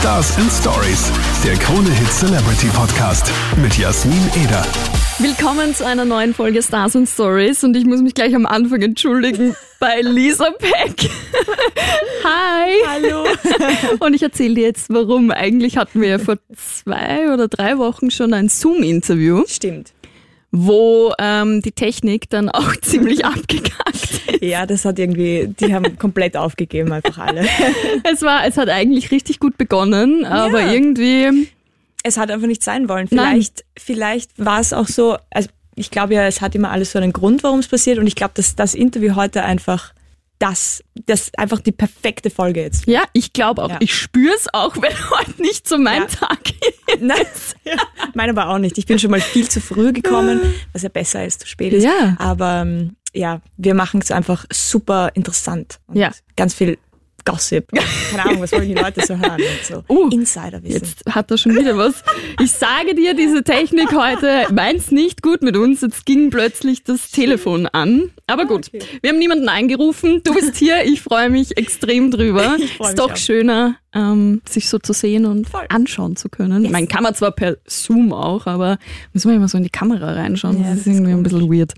Stars and Stories, der Krone Hit Celebrity Podcast mit Jasmin Eder. Willkommen zu einer neuen Folge Stars and Stories und ich muss mich gleich am Anfang entschuldigen bei Lisa Peck. Hi. Hallo. Und ich erzähle dir jetzt, warum. Eigentlich hatten wir ja vor zwei oder drei Wochen schon ein Zoom-Interview, Stimmt. Wo ähm, die Technik dann auch ziemlich abgekackt ist. Ja, das hat irgendwie, die haben komplett aufgegeben, einfach alle. Es war, es hat eigentlich richtig gut begonnen, aber Ja. irgendwie Es hat einfach nicht sein wollen. Nein. Vielleicht, vielleicht war es auch so, also ich glaube ja, es hat immer alles so einen Grund, warum es passiert und ich glaube, dass das Interview heute einfach das, das einfach die perfekte Folge jetzt. Ja, ich glaube auch. Ja. Ich spüre es auch, wenn heute nicht so mein Ja. Tag ist. Nein, meine aber auch nicht. Ich bin schon mal viel zu früh gekommen, was ja besser als zu spät ist. Ja. Aber ähm, ja, wir machen es einfach super interessant. Und Ja. Ganz viel Gossip. Keine Ahnung, was wollen die Leute so hören? Und so. Uh, Insiderwissen. Jetzt hat er schon wieder was. Ich sage dir, diese Technik heute meint's nicht gut mit uns. Jetzt ging plötzlich das Telefon an. Aber gut, okay. wir haben niemanden eingerufen. Du bist hier. Ich freue mich extrem drüber. Ich freu Ist mich doch auch. schöner, ähm, sich so zu sehen und Voll. anschauen zu können. Yes. Man kann man zwar per Zoom auch, aber müssen wir immer so in die Kamera reinschauen. Ja, das ist das ist irgendwie ein bisschen weird.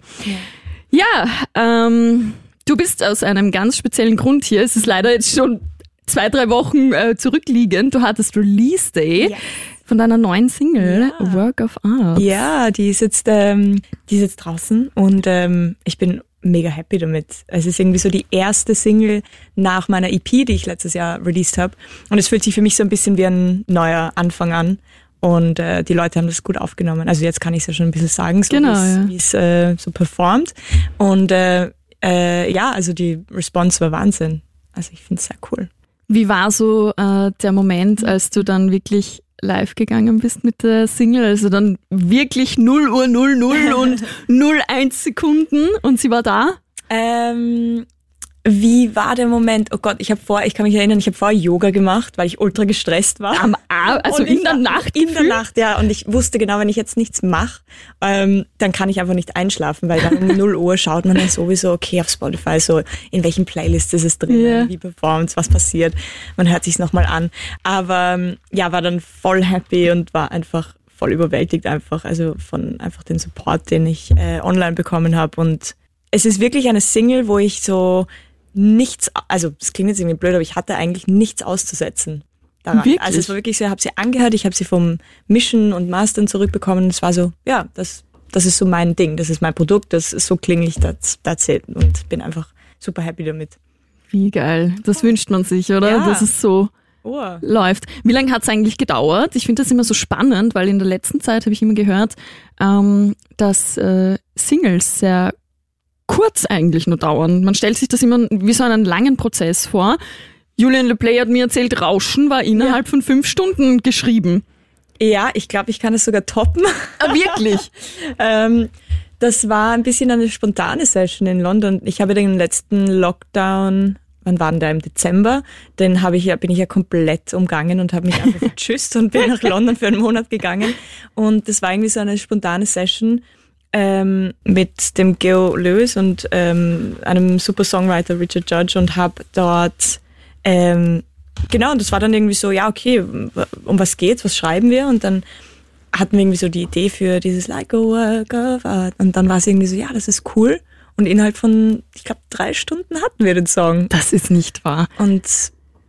Ja, ähm, du bist aus einem ganz speziellen Grund hier. Es ist leider jetzt schon zwei, drei Wochen äh, zurückliegend. Du hattest Release Day Yes. von deiner neuen Single, Ja. Work of Art. Ja, die ist jetzt, ähm, die ist jetzt draußen und ähm, ich bin mega happy damit. Es ist irgendwie so die erste Single nach meiner EP, die ich letztes Jahr released habe. Und es fühlt sich für mich so ein bisschen wie ein neuer Anfang an. Und äh, die Leute haben das gut aufgenommen. Also jetzt kann ich es ja schon ein bisschen sagen, so Genau, wie es- ja. äh, so performt. Und äh, äh, ja, also die Response war Wahnsinn. Also ich finde es sehr cool. Wie war so äh, der Moment, als du dann wirklich live gegangen bist mit der Single? Also dann wirklich 0 Uhr 00 und 01 Sekunden und sie war da? Ähm, wie war der Moment? Oh Gott, ich habe vor, ich kann mich erinnern, ich habe vorher Yoga gemacht, weil ich ultra gestresst war. Am Abend, also Und in der Nacht? In der? Nacht, ja. Und ich wusste genau, wenn ich jetzt nichts mache, ähm, dann kann ich einfach nicht einschlafen, weil dann um 0 Uhr schaut man dann sowieso, okay, auf Spotify, so in welchen Playlists ist es drin, Ja. wie performt was passiert. Man hört sich's nochmal an. Aber ähm, ja, war dann voll happy und war einfach voll überwältigt einfach, also von einfach den Support, den ich äh, online bekommen habe. Und es ist wirklich eine Single, wo ich so nichts, also es klingt jetzt irgendwie blöd, aber ich hatte eigentlich nichts auszusetzen daran. Wirklich? Also es war wirklich so, ich habe sie angehört, ich habe sie vom Mischen und Mastern zurückbekommen. Es war so, ja, das, das ist so mein Ding, das ist mein Produkt, das ist so klinge ich, das, it. Und bin einfach super happy damit. Wie geil. Das wünscht man sich, oder? Ja. Dass es so Oh. läuft. Wie lange hat es eigentlich gedauert? Ich finde das immer so spannend, weil in der letzten Zeit habe ich immer gehört, ähm, dass äh, Singles sehr kurz eigentlich nur dauern. Man stellt sich das immer wie so einen langen Prozess vor. Julian LePlay hat mir erzählt, Rauschen war innerhalb von fünf Stunden geschrieben. Ja, ich glaube, ich kann es sogar toppen. Ah, wirklich? ähm, das war ein bisschen eine spontane Session in London. Ich habe den letzten Lockdown, wann war denn der im Dezember? Den habe ich ja, bin ich ja komplett umgangen und habe mich einfach vertschüsst und bin nach London für einen Monat gegangen. Und das war irgendwie so eine spontane Session ähm, mit dem Geo Lewis und ähm, einem super Songwriter Richard Judge und habe dort ähm, genau und das war dann irgendwie so ja okay um was geht's was schreiben wir und dann hatten wir irgendwie so die Idee für dieses Like a Work of Art. Und dann war es irgendwie so, ja, das ist cool. Und innerhalb von, ich glaube, drei Stunden hatten wir den Song. Das ist nicht wahr. Und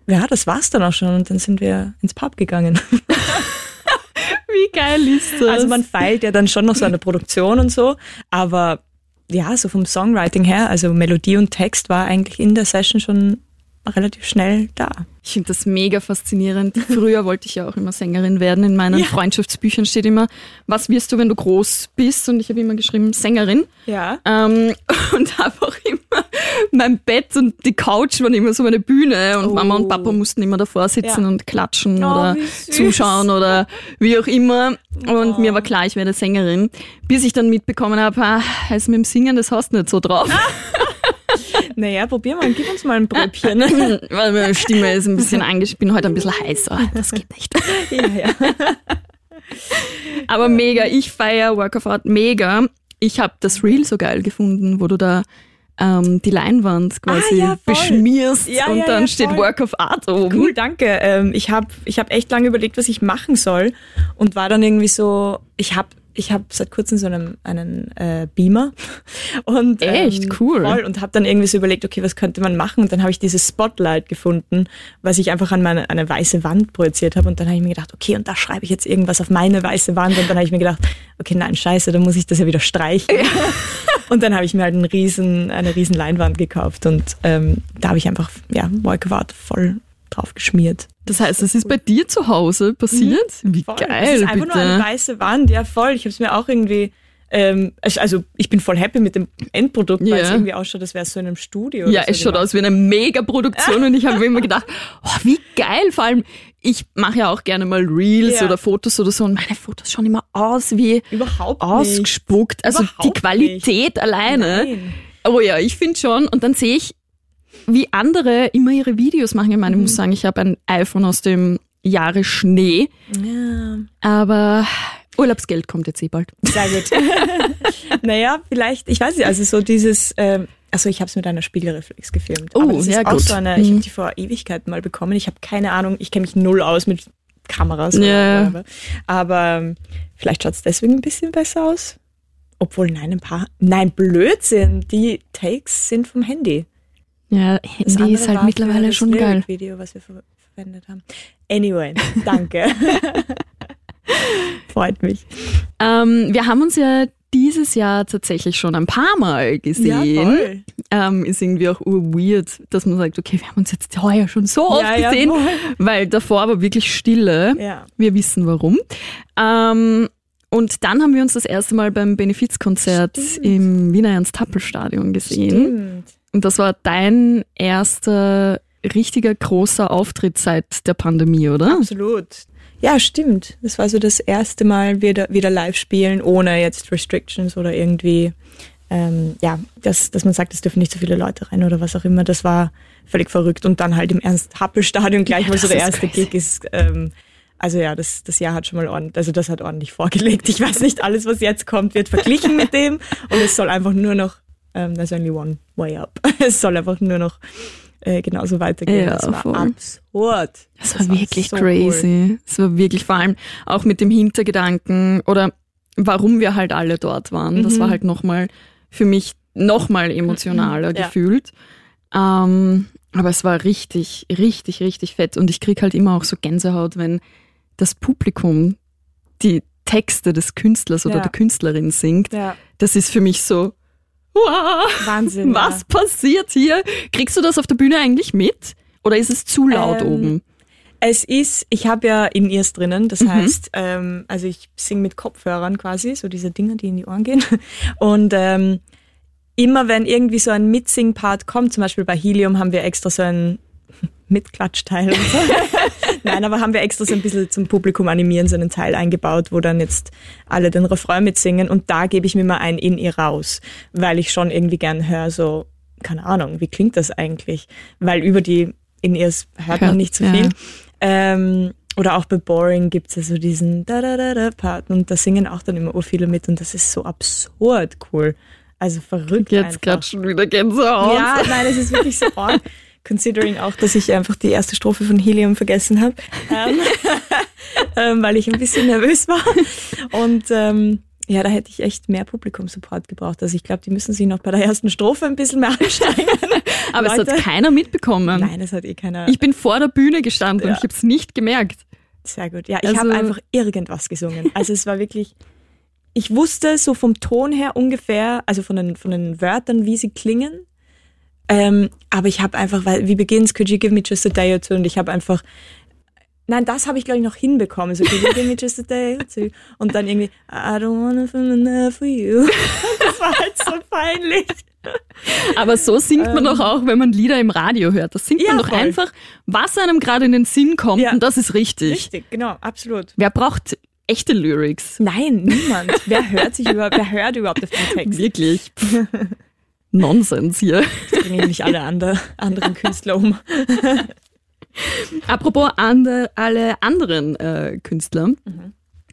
ja, das war's dann auch schon. Und dann sind wir ins Pub gegangen. Wie geil ist das? Also man feilt ja dann schon noch so an der Produktion und so. Aber ja, so vom Songwriting her, also Melodie und Text war eigentlich in der Session schon relativ schnell da. Ich finde das mega faszinierend. Früher wollte ich ja auch immer Sängerin werden. In meinen Ja. Freundschaftsbüchern steht immer, was wirst du, wenn du groß bist? Und ich habe immer geschrieben, Sängerin. Ja. Ähm, und habe auch immer mein Bett und die Couch waren immer so meine Bühne und Oh. Mama und Papa mussten immer davor sitzen Ja. und klatschen Oh, oder zuschauen oder wie auch immer. Und Oh. mir war klar, ich werde Sängerin, bis ich dann mitbekommen habe, ah, also mit dem Singen, das hast du nicht so drauf. Naja, probier mal, gib uns mal ein Brötchen. Weil meine Stimme ist ein bisschen. Ich bin heute ein bisschen heißer. Das geht nicht. ja, ja. Aber mega, ich feiere Work of Art mega. Ich habe das Reel so geil gefunden, wo du da ähm, die Leinwand quasi Ah, ja, beschmierst Ja, und ja, dann steht voll. Work of Art oben. Cool, danke. Ähm, ich habe ich hab echt lange überlegt, was ich machen soll und war dann irgendwie so, ich habe ich hab seit kurzem so einen, einen äh, Beamer. Und Echt? ähm, Cool. voll. Und habe dann irgendwie so überlegt, okay, was könnte man machen? Und dann habe ich dieses Spotlight gefunden, was ich einfach an meine eine weiße Wand projiziert habe und dann habe ich mir gedacht, okay, und da schreibe ich jetzt irgendwas auf meine weiße Wand. Und dann habe ich mir gedacht, okay, nein, scheiße, dann muss ich das ja wieder streichen. Und dann habe ich mir halt einen riesen, eine riesen Leinwand gekauft. Und ähm, da habe ich einfach ja, Art voll drauf geschmiert. Das heißt, es ist bei dir zu Hause passiert? Wie Mhm. Voll. geil, das ist einfach bitte. nur eine weiße Wand, ja voll. Ich habe es mir auch irgendwie, ähm, also- ich bin voll happy mit dem Endprodukt, weil es irgendwie ausschaut, als wäre es so in einem Studio. Ja, so es schaut aus wie eine Mega-Produktion und ich habe immer gedacht, oh, wie geil, vor allem, ich mache ja auch gerne mal Reels Ja. oder Fotos oder so und meine Fotos schauen immer aus wie Überhaupt nicht. ausgespuckt. Also Überhaupt die Qualität alleine. Nein. Oh ja, ich finde schon. Und dann sehe ich, wie andere immer ihre Videos machen. Ich meine, ich Mhm. muss sagen, ich habe ein iPhone aus dem Jahre Schnee, Ja, aber Urlaubsgeld kommt jetzt eh bald. sehr gut. naja, vielleicht, ich weiß nicht, also so dieses, ähm, also ich habe es mit einer Spiegelreflex gefilmt. Oh, aber das ist ja, auch gut. so eine, ich Mhm. habe die vor Ewigkeiten mal bekommen. Ich habe keine Ahnung, ich kenne mich null aus mit Kameras. Ja. Oder aber ähm, vielleicht schaut es deswegen ein bisschen besser aus. Obwohl, nein, ein paar. Nein, Blödsinn. Die Takes sind vom Handy. Ja, Handy andere ist halt mittlerweile schon geil. Lyric-Video, was wir ver verwendet haben. Anyway, danke. Freut mich. Ähm, wir haben uns ja dieses Jahr tatsächlich schon ein paar Mal gesehen. voll. ähm, ist irgendwie auch weird, dass man sagt, okay, wir haben uns jetzt heuer schon so oft Ja, ja, gesehen, voll. weil davor war wirklich Stille. Ja. Wir wissen warum. Ähm, und dann haben wir uns das erste Mal beim Benefizkonzert im Wiener Ernst-Happel-Stadion gesehen. Stimmt. Und das war dein erster richtiger großer Auftritt seit der Pandemie, oder? Absolut. Ja, stimmt. Das war so das erste Mal wieder, wieder live spielen, ohne jetzt Restrictions oder irgendwie, ähm, ja, dass, dass man sagt, es dürfen nicht so viele Leute rein oder was auch immer. Das war völlig verrückt. Und dann halt im Ernst-Happel-Stadion gleich Ja, mal so der erste crazy. Gig ist, ähm, also ja, das, das Jahr hat schon mal ordentlich, also das hat ordentlich vorgelegt. Ich weiß nicht, alles, was jetzt kommt, wird verglichen mit dem und es soll einfach nur noch, ähm, there's only one way up. Es soll einfach nur noch äh, genauso weitergehen. Ja, das war voll. absurd. Das war wirklich so crazy. Es war wirklich vor allem auch mit dem Hintergedanken oder warum wir halt alle dort waren. Das Mhm. war halt nochmal für mich nochmal emotionaler Ja. gefühlt. Ähm, aber es war richtig, richtig, richtig fett. Und ich krieg halt immer auch so Gänsehaut, wenn das Publikum die Texte des Künstlers oder Ja. der Künstlerin singt. Ja, Das ist für mich so, wow, Wahnsinn. was Ja. passiert hier? Kriegst du das auf der Bühne eigentlich mit? Oder ist es zu laut Ähm, oben? Es ist, ich habe ja In-Ears drinnen, das Mhm. heißt, ähm, also ich singe mit Kopfhörern quasi, so diese Dinger, die in die Ohren gehen. Und ähm, immer wenn irgendwie so ein Mitsing-Part kommt, zum Beispiel bei Helium haben wir extra so ein Mitklatschteil und so. Nein, aber haben wir extra so ein bisschen zum Publikum animieren, so einen Teil eingebaut, wo dann jetzt alle den Refrain mitsingen und da gebe ich mir mal ein In-Ear raus, weil ich schon irgendwie gern höre, so, keine Ahnung, wie klingt das eigentlich? Weil über die In-Ears hört Hört, man nicht so ja. viel. Ähm, oder auch bei Boring gibt es ja so diesen da da da da Part und da singen auch dann immer ur viele mit und das ist so absurd cool. Also verrückt Jetzt gerade schon wieder Gänsehaut. Ja, nein, es ist wirklich so. Considering auch, dass ich einfach die erste Strophe von Helium vergessen habe, ähm, ähm, weil ich ein bisschen nervös war. Und ähm, ja, da hätte ich echt mehr Publikumsupport gebraucht. Also ich glaube, die müssen sich noch bei der ersten Strophe ein bisschen mehr anstrengen. Aber es Leute. hat keiner mitbekommen. Nein, das hat eh keiner. Ich bin vor der Bühne gestanden Ja. und ich habe es nicht gemerkt. Sehr gut. Ja, ich Also- habe einfach irgendwas gesungen. Also es war wirklich, ich wusste so vom Ton her ungefähr, also von den, von den Wörtern, wie sie klingen. Ähm, aber ich habe einfach, weil, wie beginnt's, could you give me just a day or two? Und ich habe einfach, nein, das habe ich glaube ich noch hinbekommen. So, could you give me just a day or two? Und dann irgendwie, I don't wanna in love for you. Das war halt so peinlich. Aber so singt man Ähm. doch auch, wenn man Lieder im Radio hört. Das singt Ja, man doch voll. einfach, was einem gerade in den Sinn kommt Ja. und das ist richtig. Richtig, genau, absolut. Wer braucht echte Lyrics? Nein, niemand. Wer hört sich überhaupt, wer hört überhaupt auf den Text? Wirklich. Nonsens hier. Jetzt bringe ich nicht alle andere, anderen Künstler um. Apropos ande, alle anderen äh, Künstler.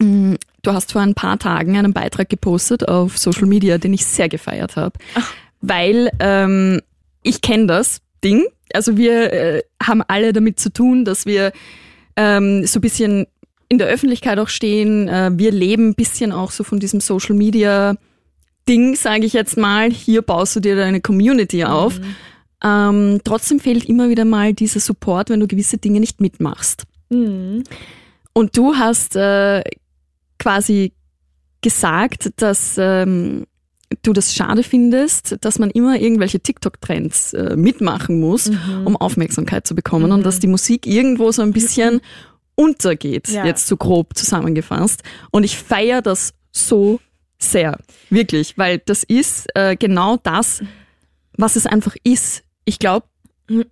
Mm, Du hast vor ein paar Tagen einen Beitrag gepostet auf Social Media, den ich sehr gefeiert habe. weil ähm, ich kenne das Ding. Also wir äh, haben alle damit zu tun, dass wir ähm, so ein bisschen in der Öffentlichkeit auch stehen. Äh, wir leben ein bisschen auch so von diesem Social Media Ding, sage ich jetzt mal. Hier baust du dir deine Community auf. Mhm. Ähm, trotzdem fehlt immer wieder mal dieser Support, wenn du gewisse Dinge nicht mitmachst. Mhm. Und du hast äh, quasi gesagt, dass ähm, du das schade findest, dass man immer irgendwelche TikTok-Trends äh, mitmachen muss, mhm. um Aufmerksamkeit zu bekommen mhm. und dass die Musik irgendwo so ein bisschen untergeht, ja. jetzt so grob zusammengefasst. Und ich feiere das so sehr, wirklich, weil das ist äh, genau das, was es einfach ist. Ich glaube,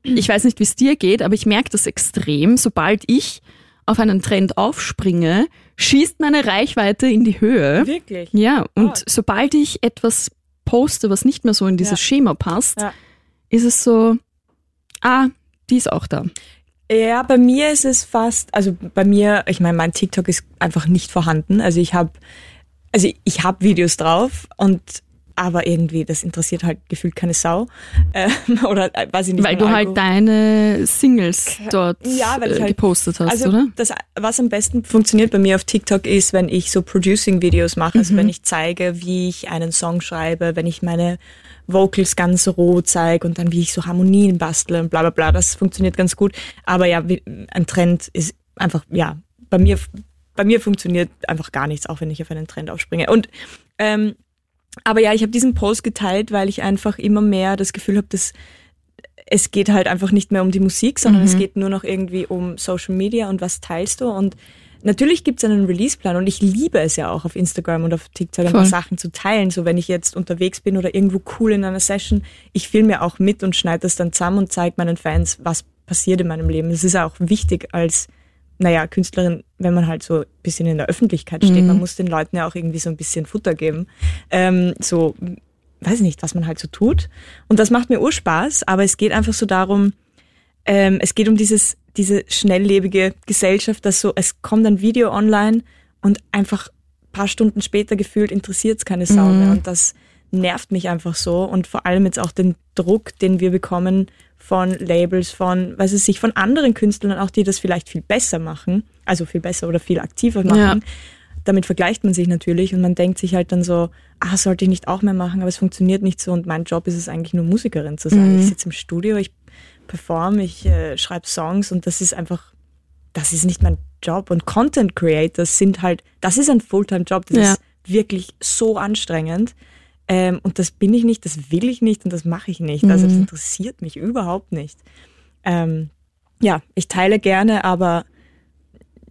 ich weiß nicht, wie es dir geht, aber ich merke das extrem, sobald ich auf einen Trend aufspringe, schießt meine Reichweite in die Höhe. Wirklich? Ja, und oh. sobald ich etwas poste, was nicht mehr so in dieses ja. Schema passt, ja. ist es so, ah, die ist auch da. Ja, bei mir ist es fast, also bei mir, ich meine, mein TikTok ist einfach nicht vorhanden. Also ich habe, also ich habe Videos drauf und aber irgendwie, das interessiert halt gefühlt keine Sau. Ähm, oder äh, weiß ich nicht. Weil du halt deine Singles dort ja, äh, halt, gepostet hast, also oder? Das, was am besten funktioniert bei mir auf TikTok ist, wenn ich so Producing-Videos mache, also mhm. wenn ich zeige, wie ich einen Song schreibe, wenn ich meine Vocals ganz roh zeige und dann wie ich so Harmonien bastle und bla bla bla. Das funktioniert ganz gut. Aber ja, ein Trend ist einfach, ja, bei mir, bei mir funktioniert einfach gar nichts, auch wenn ich auf einen Trend aufspringe. Und ähm, aber ja, ich habe diesen Post geteilt, weil ich einfach immer mehr das Gefühl habe, dass es geht halt einfach nicht mehr um die Musik, sondern mhm. es geht nur noch irgendwie um Social Media und was teilst du. Und natürlich gibt es einen Releaseplan und ich liebe es ja auch auf Instagram und auf TikTok ein paar Sachen zu teilen. So wenn ich jetzt unterwegs bin oder irgendwo cool in einer Session, ich filme ja auch mit und schneide das dann zusammen und zeige meinen Fans, was passiert in meinem Leben. Das ist auch wichtig als naja, Künstlerin, wenn man halt so ein bisschen in der Öffentlichkeit steht, mhm. man muss den Leuten ja auch irgendwie so ein bisschen Futter geben. Ähm, so, weiß ich nicht, was man halt so tut. Und das macht mir Urspaß, aber es geht einfach so darum, ähm, es geht um dieses, diese schnelllebige Gesellschaft, dass so, es kommt ein Video online und einfach paar Stunden später gefühlt interessiert es keine Sau mhm. mehr. Und das nervt mich einfach so. Und vor allem jetzt auch den Druck, den wir bekommen von Labels, von, weiß ich nicht, von anderen Künstlern auch, die das vielleicht viel besser machen, also viel besser oder viel aktiver machen. Ja. Damit vergleicht man sich natürlich und man denkt sich halt dann so, ah, sollte ich nicht auch mehr machen, aber es funktioniert nicht so und mein Job ist es eigentlich nur Musikerin zu sein. Mhm. Ich sitze im Studio, ich performe, ich äh, schreibe Songs und das ist einfach, das ist nicht mein Job. Und Content Creators sind halt, das ist ein Fulltime-Job, das ja. ist wirklich so anstrengend. Ähm, und das bin ich nicht, das will ich nicht und das mache ich nicht. Also das mhm. interessiert mich überhaupt nicht. Ähm, ja, ich teile gerne, aber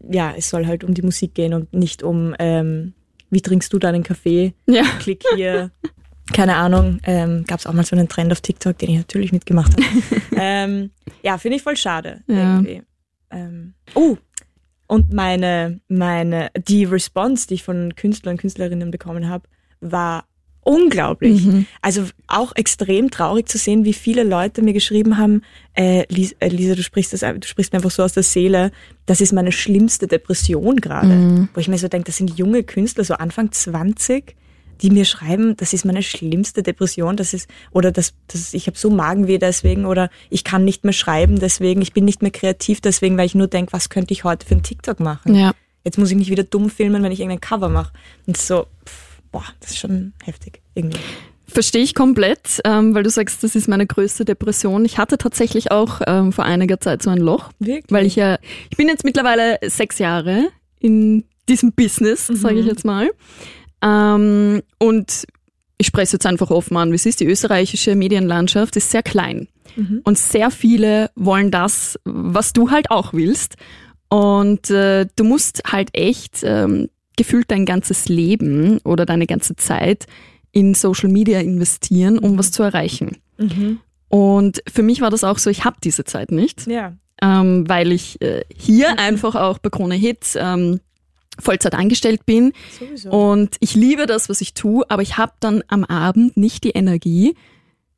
ja, es soll halt um die Musik gehen und nicht um, ähm, wie trinkst du deinen Kaffee? Ja. Klick hier. Keine Ahnung, ähm, gab es auch mal so einen Trend auf TikTok, den ich natürlich mitgemacht habe. ähm, ja, finde ich voll schade ja. Ähm, oh, und meine, meine, die Response, die ich von Künstlern und Künstlerinnen bekommen habe, war unglaublich. Mhm. Also auch extrem traurig zu sehen, wie viele Leute mir geschrieben haben, äh, Lisa, äh, Lisa, du sprichst das, du sprichst mir einfach so aus der Seele, das ist meine schlimmste Depression gerade. Mhm. Wo ich mir so denke, das sind junge Künstler, so Anfang 20, die mir schreiben, das ist meine schlimmste Depression, das ist, oder das, das ich habe so Magenweh deswegen, oder ich kann nicht mehr schreiben deswegen, ich bin nicht mehr kreativ deswegen, weil ich nur denke, was könnte ich heute für einen TikTok machen? Ja. Jetzt muss ich mich wieder dumm filmen, wenn ich irgendein Cover mache. Und so, pff, boah, das ist schon heftig irgendwie. Verstehe ich komplett, ähm, weil du sagst, das ist meine größte Depression. Ich hatte tatsächlich auch ähm, vor einiger Zeit so ein Loch, Wirklich? weil ich ja, ich bin jetzt mittlerweile sechs Jahre in diesem Business, mhm. sage ich jetzt mal. Ähm, und ich spreche es jetzt einfach offen an, wie es ist. Die österreichische Medienlandschaft ist sehr klein. Mhm. Und sehr viele wollen das, was du halt auch willst. Und äh, du musst halt echt ähm, gefühlt dein ganzes Leben oder deine ganze Zeit in Social Media investieren, um was zu erreichen. Mhm. Und für mich war das auch so, ich habe diese Zeit nicht, ja. ähm, weil ich äh, hier mhm. einfach auch bei Krone Hits ähm, Vollzeit angestellt bin. Sowieso. Und ich liebe das, was ich tue, aber ich habe dann am Abend nicht die Energie,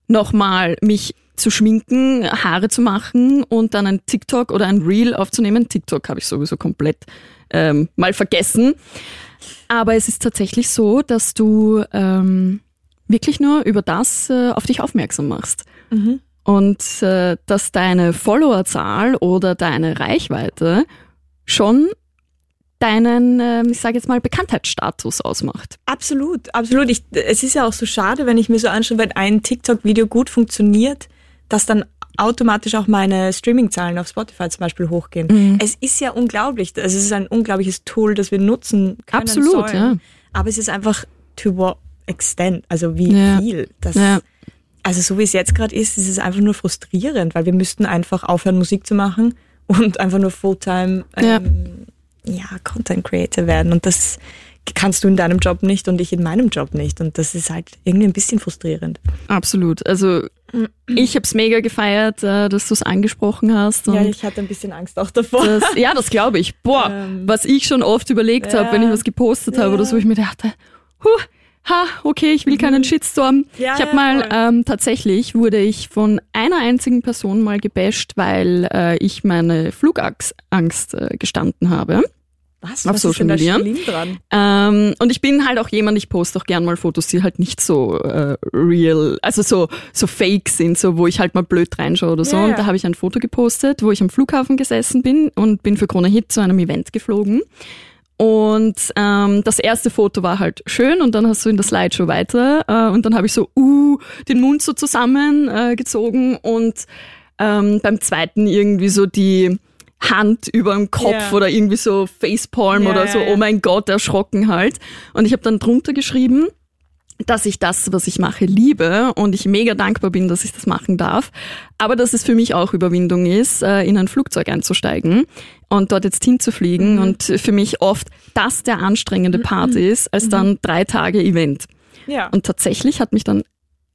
nochmal mich zu schminken, Haare zu machen und dann ein TikTok oder ein Reel aufzunehmen. TikTok habe ich sowieso komplett ähm, mal vergessen. Aber es ist tatsächlich so, dass du ähm, wirklich nur über das äh, auf dich aufmerksam machst. Und äh, dass deine Followerzahl oder deine Reichweite schon deinen, äh, ich sage jetzt mal, Bekanntheitsstatus ausmacht. Absolut, absolut. Ich, es ist ja auch so schade, wenn ich mir so anschaue, wenn ein TikTok-Video gut funktioniert, dass dann automatisch auch meine Streaming-Zahlen auf Spotify zum Beispiel hochgehen. Mhm. Es ist ja unglaublich. Also es ist ein unglaubliches Tool, das wir nutzen können Absolut, sollen. ja. Aber es ist einfach to what extent, also wie Ja. viel. Das, Ja. Also so wie es jetzt gerade ist, ist es einfach nur frustrierend, weil wir müssten einfach aufhören, Musik zu machen und einfach nur Fulltime ähm, ja. Content Creator werden. Und das kannst du in deinem Job nicht und ich in meinem Job nicht. Und das ist halt irgendwie ein bisschen frustrierend. Absolut. Also ich habe es mega gefeiert, äh, dass du es angesprochen hast. Ja, ich hatte ein bisschen Angst auch davor. das, ja, das glaube ich. Boah, Ähm, was ich schon oft überlegt ja. habe, wenn ich was gepostet habe Ja. oder so, ich mir dachte, huh, ha, okay, ich will keinen Shitstorm. Mhm. Ja, ich habe ja, mal ähm, tatsächlich wurde ich von einer einzigen Person mal gebasht, weil äh, ich meine Flugangst Angst, äh, gestanden habe. Was? auf was Social ist denn da Media. Ähm, und ich bin halt auch jemand, ich poste auch gern mal Fotos, die halt nicht so äh, real, also so, so fake sind, so wo ich halt mal blöd reinschaue oder so. Ja. Und da habe ich ein Foto gepostet, wo ich am Flughafen gesessen bin und bin für Krone Hit zu einem Event geflogen. Und ähm, das erste Foto war halt schön und dann hast du in der Slideshow weiter äh, und dann habe ich so uh, den Mund so zusammengezogen äh, gezogen und ähm, beim zweiten irgendwie so die Hand über dem Kopf Ja. oder irgendwie so Facepalm Ja, oder so, oh mein Gott, erschrocken halt. Und ich habe dann drunter geschrieben, dass ich das, was ich mache, liebe und ich mega dankbar bin, dass ich das machen darf. Aber dass es für mich auch Überwindung ist, äh, in ein Flugzeug einzusteigen und dort jetzt hinzufliegen Mhm. und für mich oft das der anstrengende Part ist, als dann drei Tage Event. Ja. Und tatsächlich hat mich dann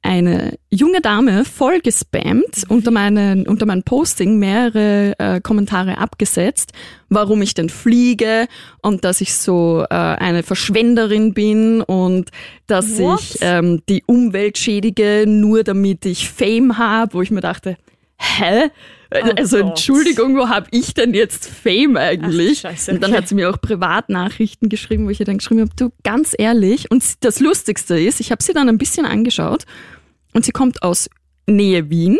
eine junge Dame voll gespammt unter, meinen, unter mein Posting mehrere äh, Kommentare abgesetzt, warum ich denn fliege und dass ich so äh, eine Verschwenderin bin und dass What? ich ähm, die Umwelt schädige, nur damit ich Fame habe, wo ich mir dachte, hä? also Gott. Entschuldigung, wo habe ich denn jetzt Fame eigentlich? Ach, Scheiße, und dann hat sie mir auch Privatnachrichten geschrieben, wo ich ihr dann geschrieben habe, du ganz ehrlich, und das Lustigste ist, ich habe sie dann ein bisschen angeschaut und sie kommt aus Nähe Wien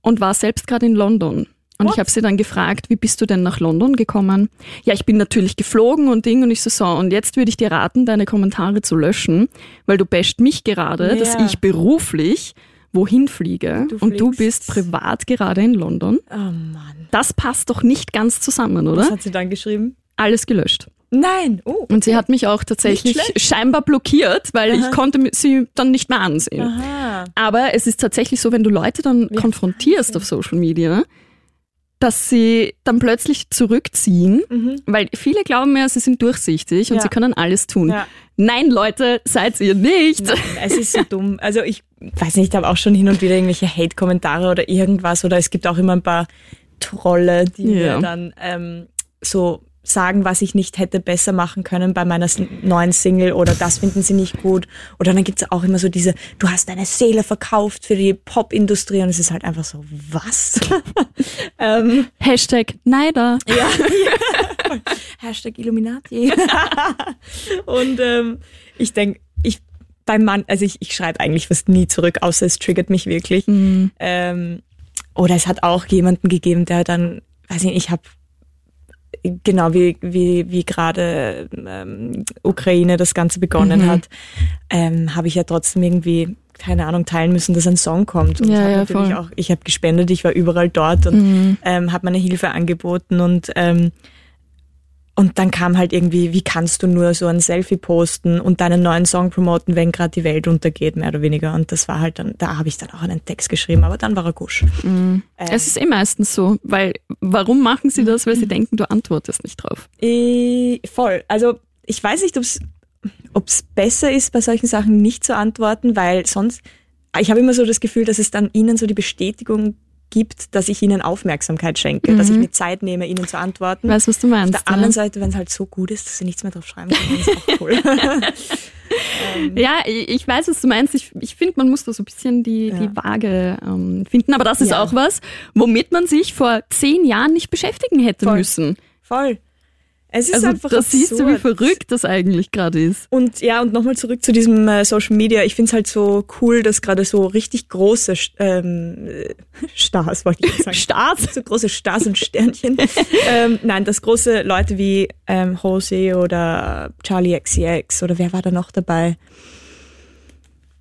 und war selbst gerade in London. Und What? ich habe sie dann gefragt, wie bist du denn nach London gekommen? Ja, ich bin natürlich geflogen und Ding und ich so, so, und jetzt würde ich dir raten, deine Kommentare zu löschen, weil du basht mich gerade, dass Ja. ich beruflich wohin fliege Du und du bist privat gerade in London. Oh Mann. Das passt doch nicht ganz zusammen, Was oder? hat sie dann geschrieben? Alles gelöscht. Nein. Oh. Und sie hat mich auch tatsächlich scheinbar blockiert, weil ich konnte sie dann nicht mehr ansehen. Aha. Aber es ist tatsächlich so, wenn du Leute dann Ja, konfrontierst auf Social Media, dass sie dann plötzlich zurückziehen, Mhm. weil viele glauben ja, sie sind durchsichtig und Ja. sie können alles tun. Ja. Nein, Leute, seid ihr nicht. Nein, es ist so dumm. Also ich weiß nicht, ich habe auch schon hin und wieder irgendwelche Hate-Kommentare oder irgendwas oder es gibt auch immer ein paar Trolle, die mir dann ähm, so sagen, was ich nicht hätte besser machen können bei meiner neuen Single oder das finden sie nicht gut. Oder dann gibt's auch immer so diese, du hast deine Seele verkauft für die Popindustrie und es ist halt einfach so, was? ähm, Hashtag Neider. ja. Hashtag Illuminati. und ähm, ich denke, ich beim Mann, also ich, ich schreibe eigentlich fast nie zurück, außer es triggert mich wirklich. Ähm, oder es hat auch jemanden gegeben, der dann, weiß ich nicht, ich habe genau wie wie wie gerade ähm, Ukraine das Ganze begonnen Mhm. hat, ähm, habe ich ja trotzdem irgendwie keine Ahnung teilen müssen, dass ein Song kommt. Und Ja, ja, natürlich voll. auch, ich habe gespendet, ich war überall dort und Mhm. ähm, habe meine Hilfe angeboten und ähm, und dann kam halt irgendwie, wie kannst du nur so ein Selfie posten und deinen neuen Song promoten, wenn gerade die Welt untergeht, mehr oder weniger. Und das war halt dann, da habe ich dann auch einen Text geschrieben, aber dann war er gusch. Ähm, Es ist eh meistens so, weil warum machen sie das? Weil sie denken, du antwortest nicht drauf. äh, voll. Also ich weiß nicht, ob es besser ist, bei solchen Sachen nicht zu antworten, weil sonst, ich habe immer so das Gefühl, dass es dann ihnen so die Bestätigung gibt, dass ich ihnen Aufmerksamkeit schenke, dass ich mir Zeit nehme, ihnen zu antworten. Weißt du, was du meinst? Auf der anderen ja? Seite, wenn es halt so gut ist, dass sie nichts mehr drauf schreiben können, ist auch cool. Ja, ich ich weiß, was du meinst. Ich, ich finde, man muss da so ein bisschen die, Ja. die Waage ähm, finden. Aber das ist Ja. auch was, womit man sich vor zehn Jahren nicht beschäftigen hätte Voll. müssen. Voll. Es ist Also einfach da siehst du, wie absurd. verrückt das eigentlich gerade ist. Und ja, und nochmal zurück zu diesem äh, Social Media. Ich finde es halt so cool, dass gerade so richtig große ähm, äh, Stars, wollte ich sagen. Stars? So große Stars und Sternchen. ähm, nein, dass große Leute wie ähm, Jose oder Charlie XCX oder wer war da noch dabei?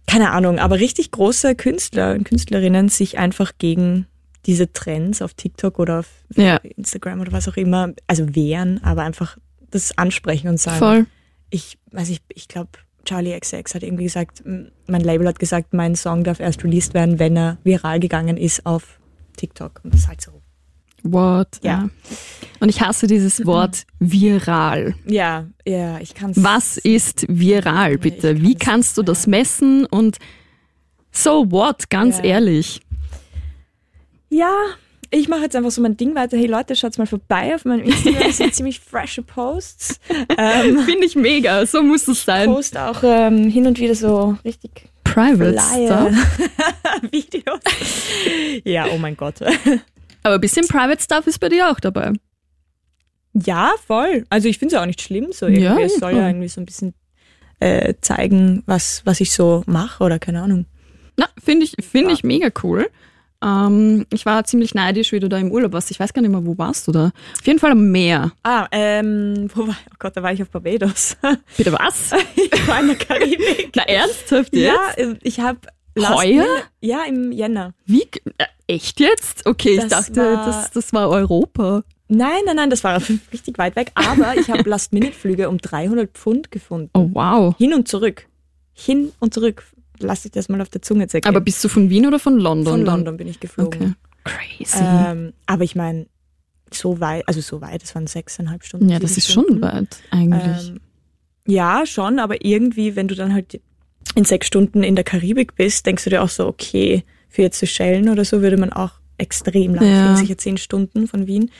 Keine Ahnung, aber richtig große Künstler und Künstlerinnen sich einfach gegen diese Trends auf TikTok oder auf Ja. Instagram oder was auch immer, also wehren, aber einfach das ansprechen und sagen, Voll. ich weiß ich, ich glaube, Charlie XX hat irgendwie gesagt, mein Label hat gesagt, mein Song darf erst released werden, wenn er viral gegangen ist auf TikTok. Und das ist halt so. What? Ja. Und ich hasse dieses Wort viral. Ja, ja, ich kann. Was ist viral, bitte? ich Wie kann's- kannst du das messen und so what? Ganz Ja. ehrlich. Ja, ich mache jetzt einfach so mein Ding weiter. Hey Leute, schaut mal vorbei auf meinem Instagram. Das sind ziemlich frische Posts. Ähm, Finde ich mega. So muss es sein. post auch ähm, hin und wieder so richtig Private. Videos. Ja, oh mein Gott. Aber ein bisschen Private Stuff ist bei dir auch dabei. Ja, voll. Also ich finde es auch nicht schlimm. So irgendwie. Ja, es soll ja irgendwie so ein bisschen äh, zeigen, was, was ich so mache oder keine Ahnung. Na, finde ich, finde ich mega cool. Ähm, ich war ziemlich neidisch, wie du da im Urlaub warst. Ich weiß gar nicht mehr, wo warst du da? Auf jeden Fall am Meer. Ah, ähm, wo war Oh Gott, da war ich auf Barbados. Bitte was? ich war in der Karibik. Na, ernsthaft jetzt? ja, äh, ich habe Heuer? Ja, im Jänner. Wie? Äh, echt jetzt? Okay, ich Das dachte, war- das, das war Europa. Nein, nein, nein, das war richtig weit weg. Aber ich habe Last-Minute-Flüge um 300 Pfund gefunden. Oh, wow. Hin und zurück. Hin und zurück. Lass ich das mal auf der Zunge zergehen. Aber bist du von Wien oder von London? Von? London bin ich geflogen. Okay. Crazy. Ähm, aber ich meine, so weit, also so weit, das waren sechseinhalb Stunden. ja, das ist Stunden. schon weit, eigentlich. Ähm, ja, schon, aber irgendwie, wenn du dann halt in sechs Stunden in der Karibik bist, denkst du dir auch so, okay, für jetzt zu Schellen oder so würde man auch extrem lang Ja. sicher zehn Stunden von Wien.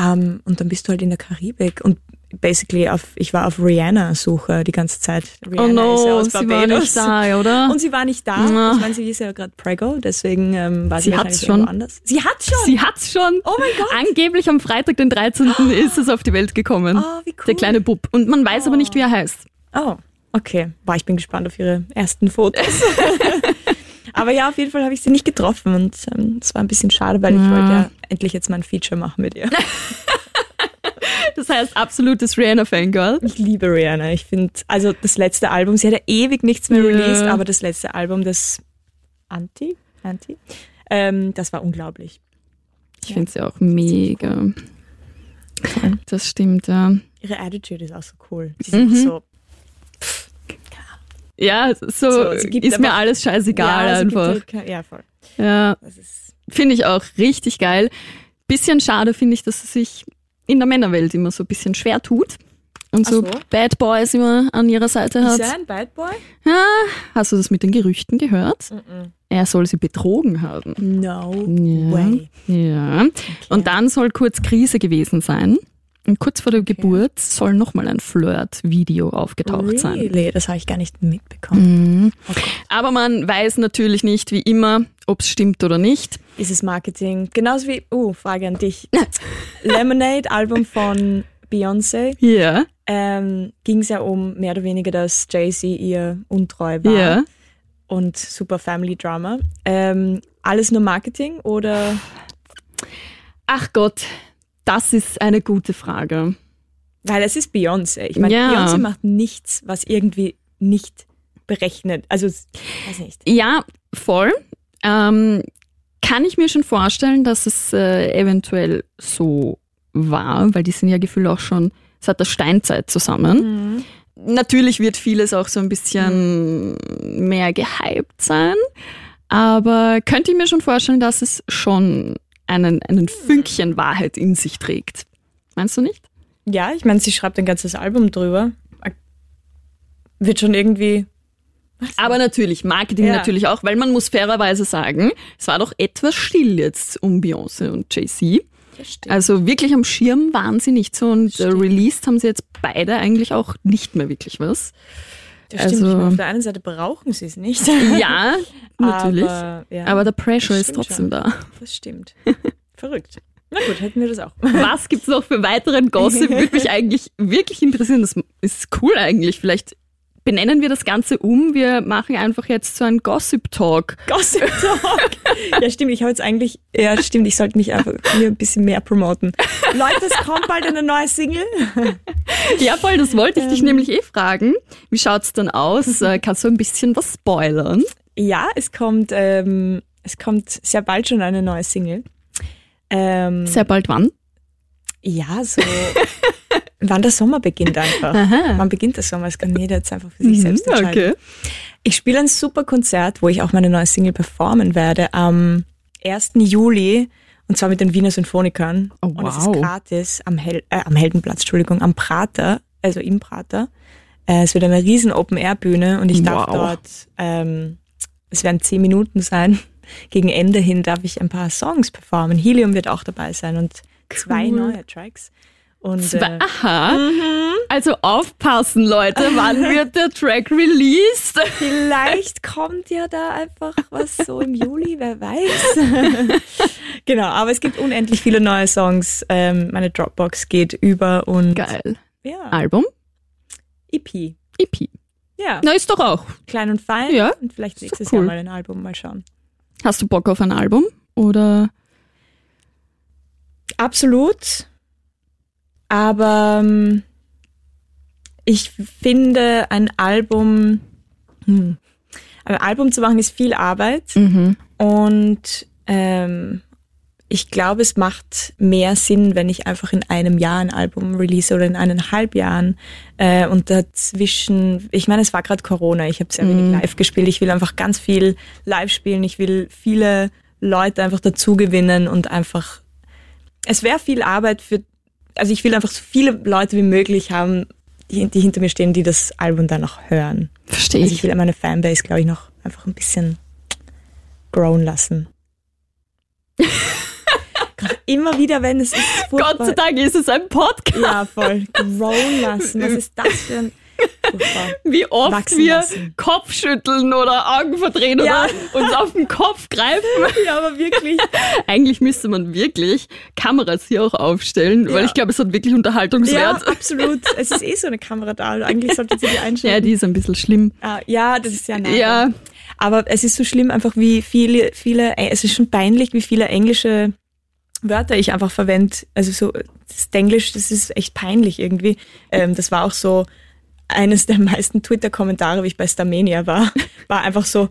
Ähm, und dann bist du halt in der Karibik und basically auf, ich war auf Rihanna-Suche die ganze Zeit. Rihanna oh no, ist ja aus sie war nicht da, oder? Und sie war nicht da. Ich meine, sie ist ja gerade Prego, deswegen ähm, war sie, Sie hat's schon. anders. Sie hat schon. Sie hat's schon. Oh mein Gott. Angeblich am Freitag, den 13. ist es auf die Welt gekommen. Oh, wie cool. Der kleine Bub. Und man weiß aber nicht, wie er heißt. Oh, okay. Boah, ich bin gespannt auf ihre ersten Fotos. Aber ja, auf jeden Fall habe ich sie nicht getroffen und ähm, es war ein bisschen schade, weil ich Ja. wollte ja endlich jetzt mal ein Feature machen mit ihr. Das heißt absolutes Rihanna-Fangirl. Ich liebe Rihanna. Ich finde, also das letzte Album, sie hat ja ewig nichts mehr Ja. released, aber das letzte Album, das Anti, Anti, ähm, das war unglaublich. Ich finde sie auch mega. Das stimmt, ja. Ihre Attitude ist auch so cool. Sie Mhm. ist so, Ja, so, So, ist mir alles scheißegal ja, einfach. kein- ja, voll. Ja, finde ich auch richtig geil. Bisschen schade finde ich, dass sie sich in der Männerwelt immer so ein bisschen schwer tut. Und so, so. Bad Boys immer an ihrer Seite ist hat. er ein Bad Boy? Ja, hast du das mit den Gerüchten gehört? Er soll sie betrogen haben. No Ja. way. Ja. Und dann soll kurz Krise gewesen sein. Und kurz vor der Geburt soll nochmal ein Flirt-Video aufgetaucht sein. Really? Das habe ich gar nicht mitbekommen. Mhm. Oh Gott. Aber man weiß natürlich nicht, wie immer, ob es stimmt oder nicht. Dieses Marketing, genauso wie, uh, Frage an dich. Lemonade, Album von Beyoncé, Ja, ähm, ging es ja um mehr oder weniger, dass Jay-Z ihr untreu war ja. und super Family Drama. Ähm, alles nur Marketing oder Ach Gott, das ist eine gute Frage. weil es ist Beyoncé. Ich meine, Ja. Beyoncé macht nichts, was irgendwie nicht berechnet. Also, weiß nicht. Ja, voll. Ähm, kann ich mir schon vorstellen, dass es äh, eventuell so war, weil die sind ja gefühlt auch schon seit der Steinzeit zusammen. Natürlich wird vieles auch so ein bisschen mehr gehypt sein, aber könnte ich mir schon vorstellen, dass es schon einen, einen Fünkchen Wahrheit in sich trägt. Meinst du nicht? Ja, ich meine, sie schreibt ein ganzes Album drüber. Wird schon irgendwie. Aber natürlich, Marketing Ja. natürlich auch, weil man muss fairerweise sagen, es war doch etwas still jetzt um Beyoncé und Jay-Z. Also wirklich am Schirm waren sie nicht so und äh, released haben sie jetzt beide eigentlich auch nicht mehr wirklich was. Das stimmt. also- auf der einen Seite brauchen sie es nicht. Ja, natürlich. Aber, ja, Aber der Pressure ist stimmt trotzdem schon. da. Das stimmt. Verrückt. Na gut, hätten wir das auch. Was gibt's noch für weiteren Gossip? Würde mich eigentlich wirklich interessieren. Das ist cool eigentlich. Vielleicht benennen wir das Ganze um. Wir machen einfach jetzt so einen Gossip-Talk. Gossip Talk. ja, stimmt. Ich habe jetzt eigentlich, ja, stimmt. Ich sollte mich einfach hier ein bisschen mehr promoten. Leute, es kommt bald eine neue Single. Ja, voll, das wollte ich dich nämlich eh fragen. Wie schaut's dann aus? Äh, Kannst du ein bisschen was spoilern? Ja, es kommt, ähm, es kommt sehr bald schon eine neue Single. Ähm, Sehr bald wann? ja, so wann der Sommer beginnt einfach. Aha. Wann beginnt der Sommer? Das kann jeder jetzt einfach für sich selbst entscheiden. okay. Ich spiele ein super Konzert, wo ich auch meine neue Single performen werde am 1. Juli und zwar mit den Wiener Symphonikern. Oh, Und es ist wow. gratis am, Hel äh, am Heldenplatz, Entschuldigung, am Prater, also im Prater. Äh, es wird eine riesen Open-Air-Bühne und ich darf Wow. dort, ähm, es werden zehn Minuten sein. Gegen Ende hin darf ich ein paar Songs performen. Helium wird auch dabei sein und zwei Cool. neue Tracks. Und Zwei, äh, aha. Also aufpassen, Leute. Wann wird der Track released? Vielleicht kommt ja da einfach was so im Juli, wer weiß. genau, aber es gibt unendlich viele neue Songs. Ähm, meine Dropbox geht über und Geil. ja, Album? EP. EP. Ja, Na, ist doch auch. klein und fein. Ja, Und vielleicht nächstes cool. Jahr mal ein Album, mal schauen. Hast du Bock auf ein Album? Oder? Absolut. Aber ähm, ich finde, ein Album, hm, ein Album zu machen ist viel Arbeit. Mhm. Und ähm, ich glaube, es macht mehr Sinn, wenn ich einfach in einem Jahr ein Album release oder in eineinhalb Jahren. Äh, und dazwischen, ich meine, es war gerade Corona, ich habe sehr wenig live gespielt. Ich will einfach ganz viel live spielen. Ich will viele Leute einfach dazu gewinnen und einfach, es wäre viel Arbeit für, also ich will einfach so viele Leute wie möglich haben, die, die hinter mir stehen, die das Album dann auch hören. Verstehe Also ich ich. will meine Fanbase, glaube ich, noch einfach ein bisschen grown lassen. Immer wieder, wenn es ist furchtbar. Gott sei Dank ist es ein Podcast. Ja, voll. Grown lassen. Was ist das für ein. Wie oft Wachsen wir lassen. Kopfschütteln oder Augen verdrehen Ja. oder uns auf den Kopf greifen. Ja, aber wirklich. Eigentlich müsste man wirklich Kameras hier auch aufstellen, weil Ja. ich glaube, es hat wirklich Ja, Unterhaltungswert. absolut. Es ist eh so eine Kamera da. Eigentlich sollte sie die Ja, einschalten. die ist ein bisschen schlimm. Ah, ja, das ist ja nah. Ja, Aber es ist so schlimm einfach, wie viele, viele, es ist schon peinlich, wie viele englische Wörter ich einfach verwende. Also so, das Englisch, das ist echt peinlich irgendwie. Ähm, das war auch so eines der meisten Twitter-Kommentare, wie ich bei Starmania war, war einfach so,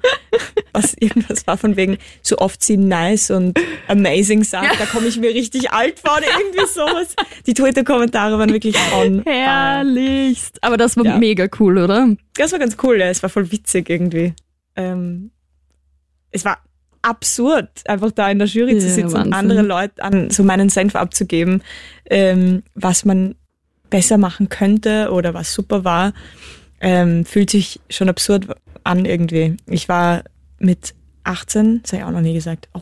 was irgendwas war von wegen, so oft sie nice und amazing sagt, da komme ich mir richtig alt vor oder irgendwie sowas. Die Twitter-Kommentare waren wirklich on. herrlichst. Aber das war Ja. mega cool, oder? Das war ganz cool, ja. Es war voll witzig irgendwie. Ähm, es war absurd, einfach da in der Jury zu Ja, sitzen Wahnsinn. und andere Leute an so meinen Senf abzugeben, ähm, was man besser machen könnte oder was super war, ähm, fühlt sich schon absurd an irgendwie. Ich war mit 18, das habe ich auch noch nie gesagt, oh,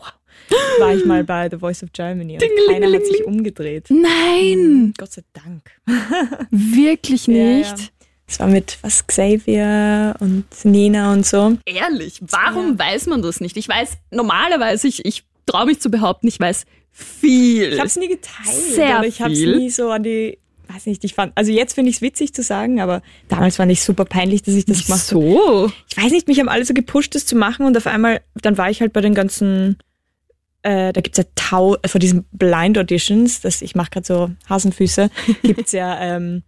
war ich mal bei The Voice of Germany und keiner hat sich umgedreht. Nein, Gott sei Dank. wirklich Ja, nicht. ja. Es war mit was Xavier und Nina und so. Ehrlich, warum weiß man das nicht? Ich weiß normalerweise, ich, ich traue mich zu behaupten, ich weiß viel. Ich habe es nie geteilt. Sehr oder ich habe es nie so an die, weiß nicht, ich fand, also jetzt finde ich es witzig zu sagen, aber damals fand ich super peinlich, dass ich das gemacht habe. so. Ich weiß nicht, mich haben alle so gepusht, das zu machen und auf einmal, dann war ich halt bei den ganzen, äh, da gibt's ja Tau, äh, vor diesen Blind Auditions, das, ich mache gerade so Hasenfüße, gibt's ja ähm,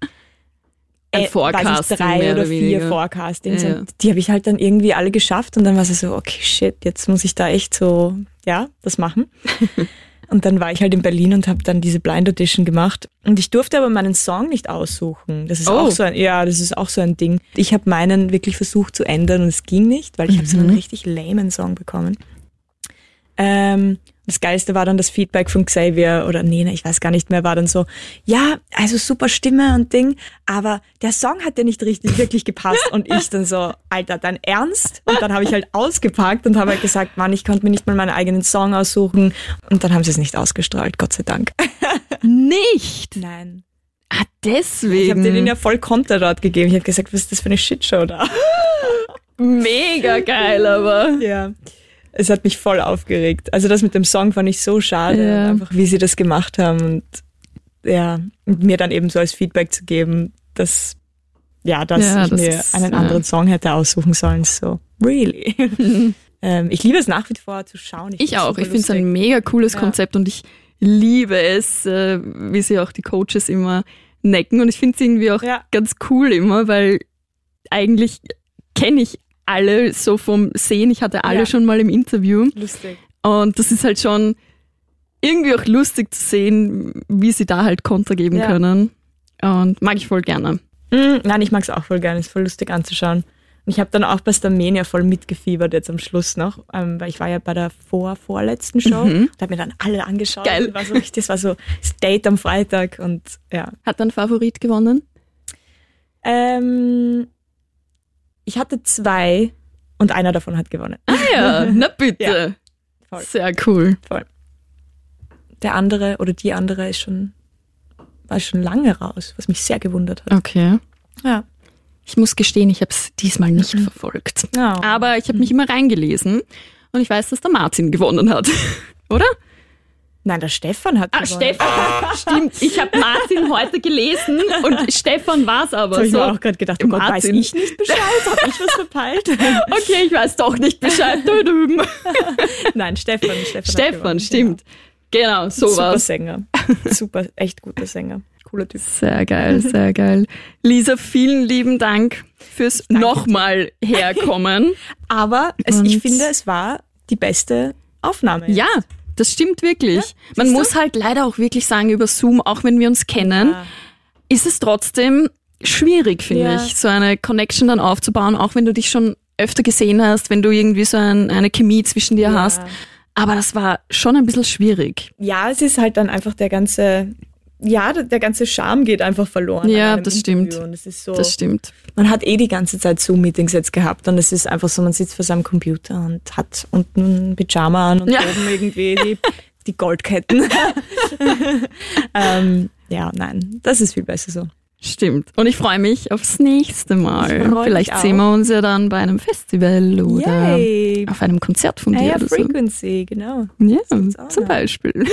Ein äh, Forecasting nicht, drei oder vier weniger. Forecastings Ja. und die habe ich halt dann irgendwie alle geschafft und dann war es so, okay, shit, jetzt muss ich da echt so, ja, das machen. und dann war ich halt in Berlin und habe dann diese Blind Audition gemacht und ich durfte aber meinen Song nicht aussuchen. Das ist Oh. auch so ein, ja, das ist auch so ein Ding. Ich habe meinen wirklich versucht zu ändern und es ging nicht, weil ich habe so einen richtig lamen Song bekommen. Ähm, das Geilste war dann das Feedback von Xavier oder Nena, ich weiß gar nicht mehr, war dann so, ja, also super Stimme und Ding, aber der Song hat dir nicht richtig wirklich gepasst und ich dann so, Alter, dein Ernst? Und dann habe ich halt ausgepackt und habe halt gesagt, Mann, ich konnte mir nicht mal meinen eigenen Song aussuchen und dann haben sie es nicht ausgestrahlt, Gott sei Dank. Nicht. Nein. Ah, Ich habe deswegen. denen ja voll Konter dort gegeben. Ich habe gesagt, was ist das für eine Shitshow da? Mega geil, aber. Ja. Es hat mich voll aufgeregt. Also das mit dem Song fand ich so schade, Ja. einfach wie sie das gemacht haben und ja, und mir dann eben so als Feedback zu geben, dass ja, dass Ja, ich das mir ist, einen ja. anderen Song hätte aussuchen sollen. So, really? ähm, ich liebe es nach wie vor zu schauen. Ich find's auch. Ich finde es ein mega cooles. Konzept und ich liebe es, äh, wie sie auch die Coaches immer necken. Und ich finde es irgendwie auch ganz cool immer, weil eigentlich kenne ich alle so vom Sehen. Ich hatte alle Ja. schon mal im Interview. lustig. Und das ist halt schon irgendwie auch lustig zu sehen, wie sie da halt Kontra geben Ja. können. Und mag ich voll gerne. Mm, nein, ich mag es auch voll gerne. Ist voll lustig anzuschauen. Und ich habe dann auch bei Starmania voll mitgefiebert jetzt am Schluss noch, ähm, weil ich war ja bei der vor vorletzten Show Mhm. und habe mir dann alle angeschaut. Geil. War so richtig, das war so das Date am Freitag und ja. Hat dein Favorit gewonnen? Ähm, ich hatte zwei und einer davon hat gewonnen. Ah ja, na bitte. Ja, voll. Sehr cool. Der andere oder die andere ist schon war schon lange raus, was mich sehr gewundert hat. Okay. Ja. Ich muss gestehen, ich habe es diesmal nicht Mhm. verfolgt. Ja. Aber ich habe mich immer reingelesen und ich weiß, dass der Martin gewonnen hat. Oder? Nein, der Stefan hat Ah, gewonnen. Stefan. Stimmt, ich habe Martin heute gelesen und Stefan war es aber. habe ich So. mir auch gerade gedacht, oh Gott, weiß ich nicht Bescheid? Habe ich was verpeilt? Okay, ich weiß doch nicht Bescheid. Nein, Stefan. Stefan, Stefan, gewonnen. stimmt. Genau, so Super war's. Sänger. Super, echt guter Sänger. Cooler Typ. Sehr geil, sehr geil. Lisa, vielen lieben Dank fürs nochmal herkommen. Aber es, ich finde, es war die beste Aufnahme. Ja, das stimmt wirklich. Man siehst du? muss halt leider auch wirklich sagen, über Zoom, auch wenn wir uns kennen, Ja. ist es trotzdem schwierig, finde Ja. ich, so eine Connection dann aufzubauen, auch wenn du dich schon öfter gesehen hast, wenn du irgendwie so ein, eine Chemie zwischen dir Ja. hast. Aber das war schon ein bisschen schwierig. ja, es ist halt dann einfach der ganze, ja, der, ganze Charme geht einfach verloren. Ja, das Interview. stimmt. Ist so, Das stimmt. man hat eh die ganze Zeit Zoom-Meetings jetzt gehabt und es ist einfach so, man sitzt vor seinem Computer und hat unten ein Pyjama an und Ja. oben irgendwie die, die Goldketten. ähm, ja, nein, das ist viel besser so. Stimmt. Und ich freue mich aufs nächste Mal. Vielleicht sehen wir uns ja dann bei einem Festival oder Yay! auf einem Konzert von dir Air oder so. Frequency, genau. Ja, zum ja. Beispiel.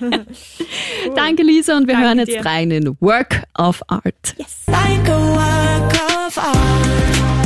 Danke, Lisa, und wir Danke hören jetzt dir. rein in Work of Art. like a work of art.